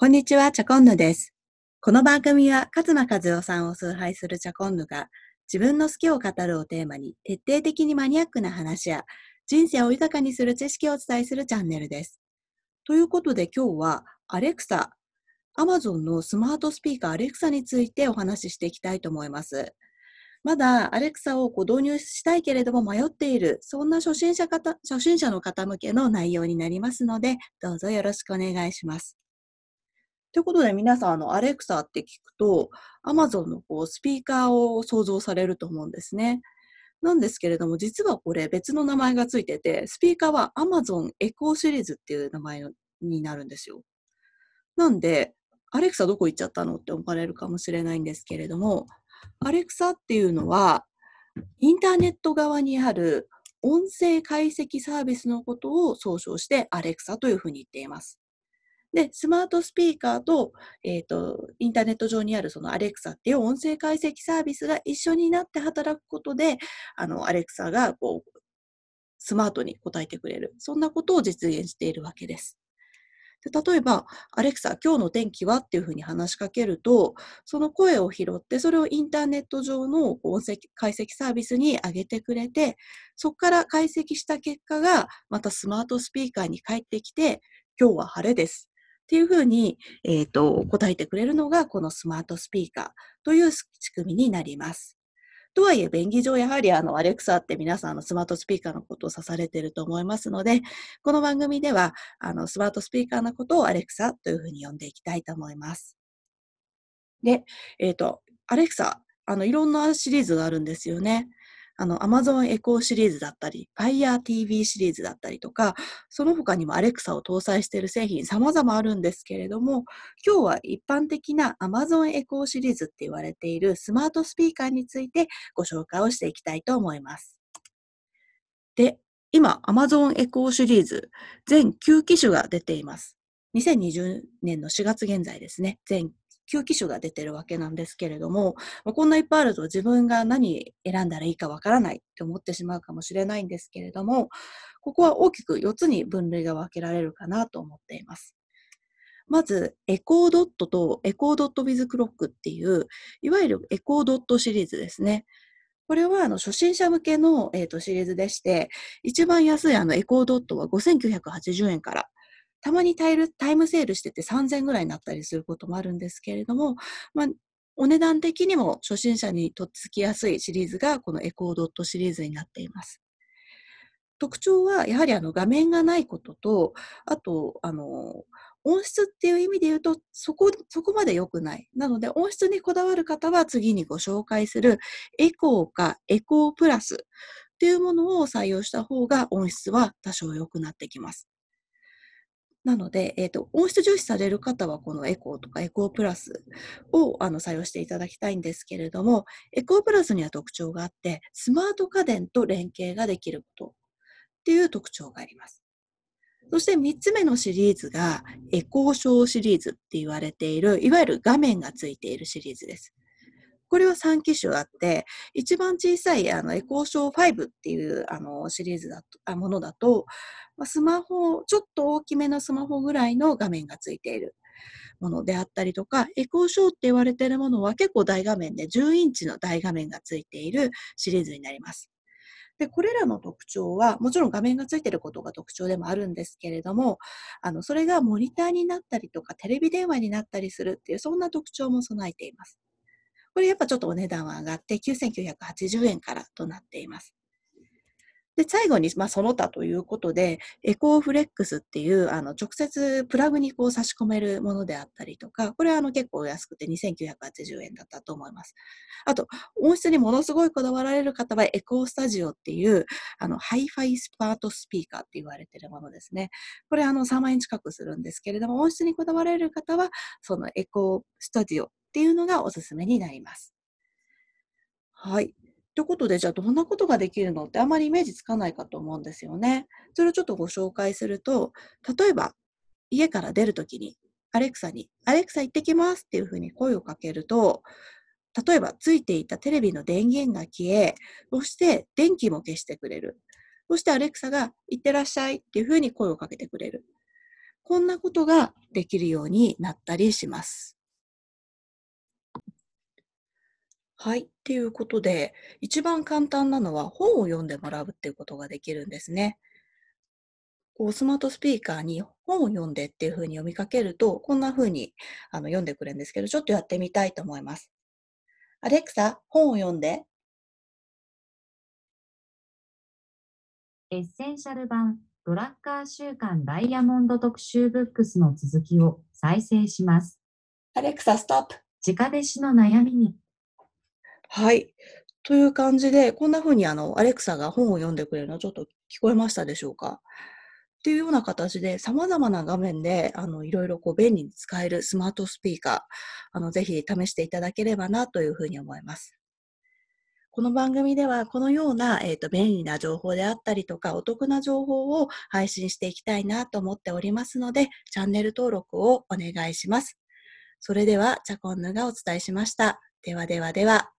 こんにちは、チャコンヌです。この番組は、勝間和代さんを崇拝するチャコンヌが、自分の好きを語るをテーマに、徹底的にマニアックな話や、人生を豊かにする知識をお伝えするチャンネルです。ということで今日は、アレクサ、アマゾンのスマートスピーカーアレクサについてお話ししていきたいと思います。まだアレクサをこう導入したいけれども迷っている、そんな初心者方初心者の方向けの内容になりますので、どうぞよろしくお願いします。ということで皆さん、あの、アレクサって聞くと、アマゾンのこうスピーカーを想像されると思うんですね。なんですけれども、実はこれ別の名前がついてて、スピーカーはアマゾンエコーシリーズっていう名前になるんですよ。なんで、アレクサどこ行っちゃったのって思われるかもしれないんですけれども、アレクサっていうのは、インターネット側にある音声解析サービスのことを総称してアレクサというふうに言っています。で、スマートスピーカーと、えっ、ー、と、インターネット上にあるそのアレクサっていう音声解析サービスが一緒になって働くことで、あの、アレクサがこう、スマートに答えてくれる。そんなことを実現しているわけです。で例えば、アレクサ、今日の天気は？っていうふうに話しかけると、その声を拾って、それをインターネット上の音声解析サービスに上げてくれて、そこから解析した結果が、またスマートスピーカーに返ってきて、今日は晴れです。っていうふうに、えっ、ー、と、答えてくれるのが、このスマートスピーカーという仕組みになります。とはいえ、便宜上、やはりあの、アレクサって皆さんのスマートスピーカーのことを指されていると思いますので、この番組では、あの、スマートスピーカーのことをアレクサというふうに呼んでいきたいと思います。で、えっ、ー、と、アレクサ、あの、いろんなシリーズがあるんですよね。あの、Amazon Echo シリーズだったり、Fire TV シリーズだったりとか、その他にも Alexa を搭載している製品様々あるんですけれども、今日は一般的な Amazon Echo シリーズって言われているスマートスピーカーについてご紹介をしていきたいと思います。で、今 Amazon Echo シリーズ全9機種が出ています。2020年の4月現在ですね、全9機種が出てるわけなんですけれども、まこんないっぱいあると自分が何選んだらいいかわからないって思ってしまうかもしれないんですけれども、ここは大きく4つに分類が分けられるかなと思っています。まず、エコードットとエコードットウィズクロックっていう、いわゆるエコードットシリーズですね。これはあの初心者向けの、えー、とシリーズでして、一番安いあのエコードットは5980円からたまにタイルタイムセールしてて3000ぐらいになったりすることもあるんですけれども、まあ、お値段的にも初心者にとっつきやすいシリーズがこのエコードットシリーズになっています。特徴はやはりあの画面がないことと、あと、あの、音質っていう意味で言うと、そこ、そこまで良くない。なので、音質にこだわる方は次にご紹介するエコーかエコープラスっていうものを採用した方が音質は多少良くなってきます。なので、え、ー、と、音質重視される方は、このエコーとかエコープラスをあの採用していただきたいんですけれども、エコープラスには特徴があって、スマート家電と連携ができることっていう特徴があります。そして3つ目のシリーズが、エコーショーシリーズって言われている、いわゆる画面がついているシリーズです。これは3機種あって、一番小さいあのエコーショー5っていうあのシリーズだとあものだと、ま、スマホ、ちょっと大きめのスマホぐらいの画面がついているものであったりとか、エコーショーって言われているものは結構大画面で10インチの大画面がついているシリーズになります。で、これらの特徴は、もちろん画面がついていることが特徴でもあるんですけれども、あの、それがモニターになったりとか、テレビ電話になったりするっていう、そんな特徴も備えています。これやっぱちょっとお値段は上がって9980円からとなっています。で、最後に、まあ、その他ということで、エコーフレックスっていう、あの、直接プラグにこう差し込めるものであったりとか、これはあの結構安くて2980円だったと思います。あと、音質にものすごいこだわられる方は、エコースタジオっていう、あの、ハイファイスマートスピーカーって言われてるものですね。これあの、3万円近くするんですけれども、音質にこだわられる方は、そのエコースタジオっていうのがおすすめになります。はい。ということで、じゃあどんなことができるのってあまりイメージつかないかと思うんですよね。それをちょっとご紹介すると、例えば家から出るときにアレクサに、アレクサ行ってきますっていうふうに声をかけると、例えばついていたテレビの電源が消え、そして電気も消してくれる。そしてアレクサが行ってらっしゃいっていうふうに声をかけてくれる。こんなことができるようになったりします。はい。っていうことで、一番簡単なのは本を読んでもらうっていうことができるんですね。こうスマートスピーカーに本を読んでっていうふうに呼びかけると、こんなふうにあの読んでくれるんですけど、ちょっとやってみたいと思います。アレクサ、本を読んで。エッセンシャル版ドラッカー週間ダイヤモンド特集ブックスの続きを再生します。アレクサ、ストップ。直弟子の悩みにはい。という感じで、こんな風にあの、アレクサが本を読んでくれるのちょっと聞こえましたでしょうか？っていうような形で、様々な画面で、あの、いろいろこう便利に使えるスマートスピーカー、あの、ぜひ試していただければなというふうに思います。この番組では、このような、えっ、ー、と、便利な情報であったりとか、お得な情報を配信していきたいなと思っておりますので、チャンネル登録をお願いします。それでは、チャコンヌがお伝えしました。ではではでは。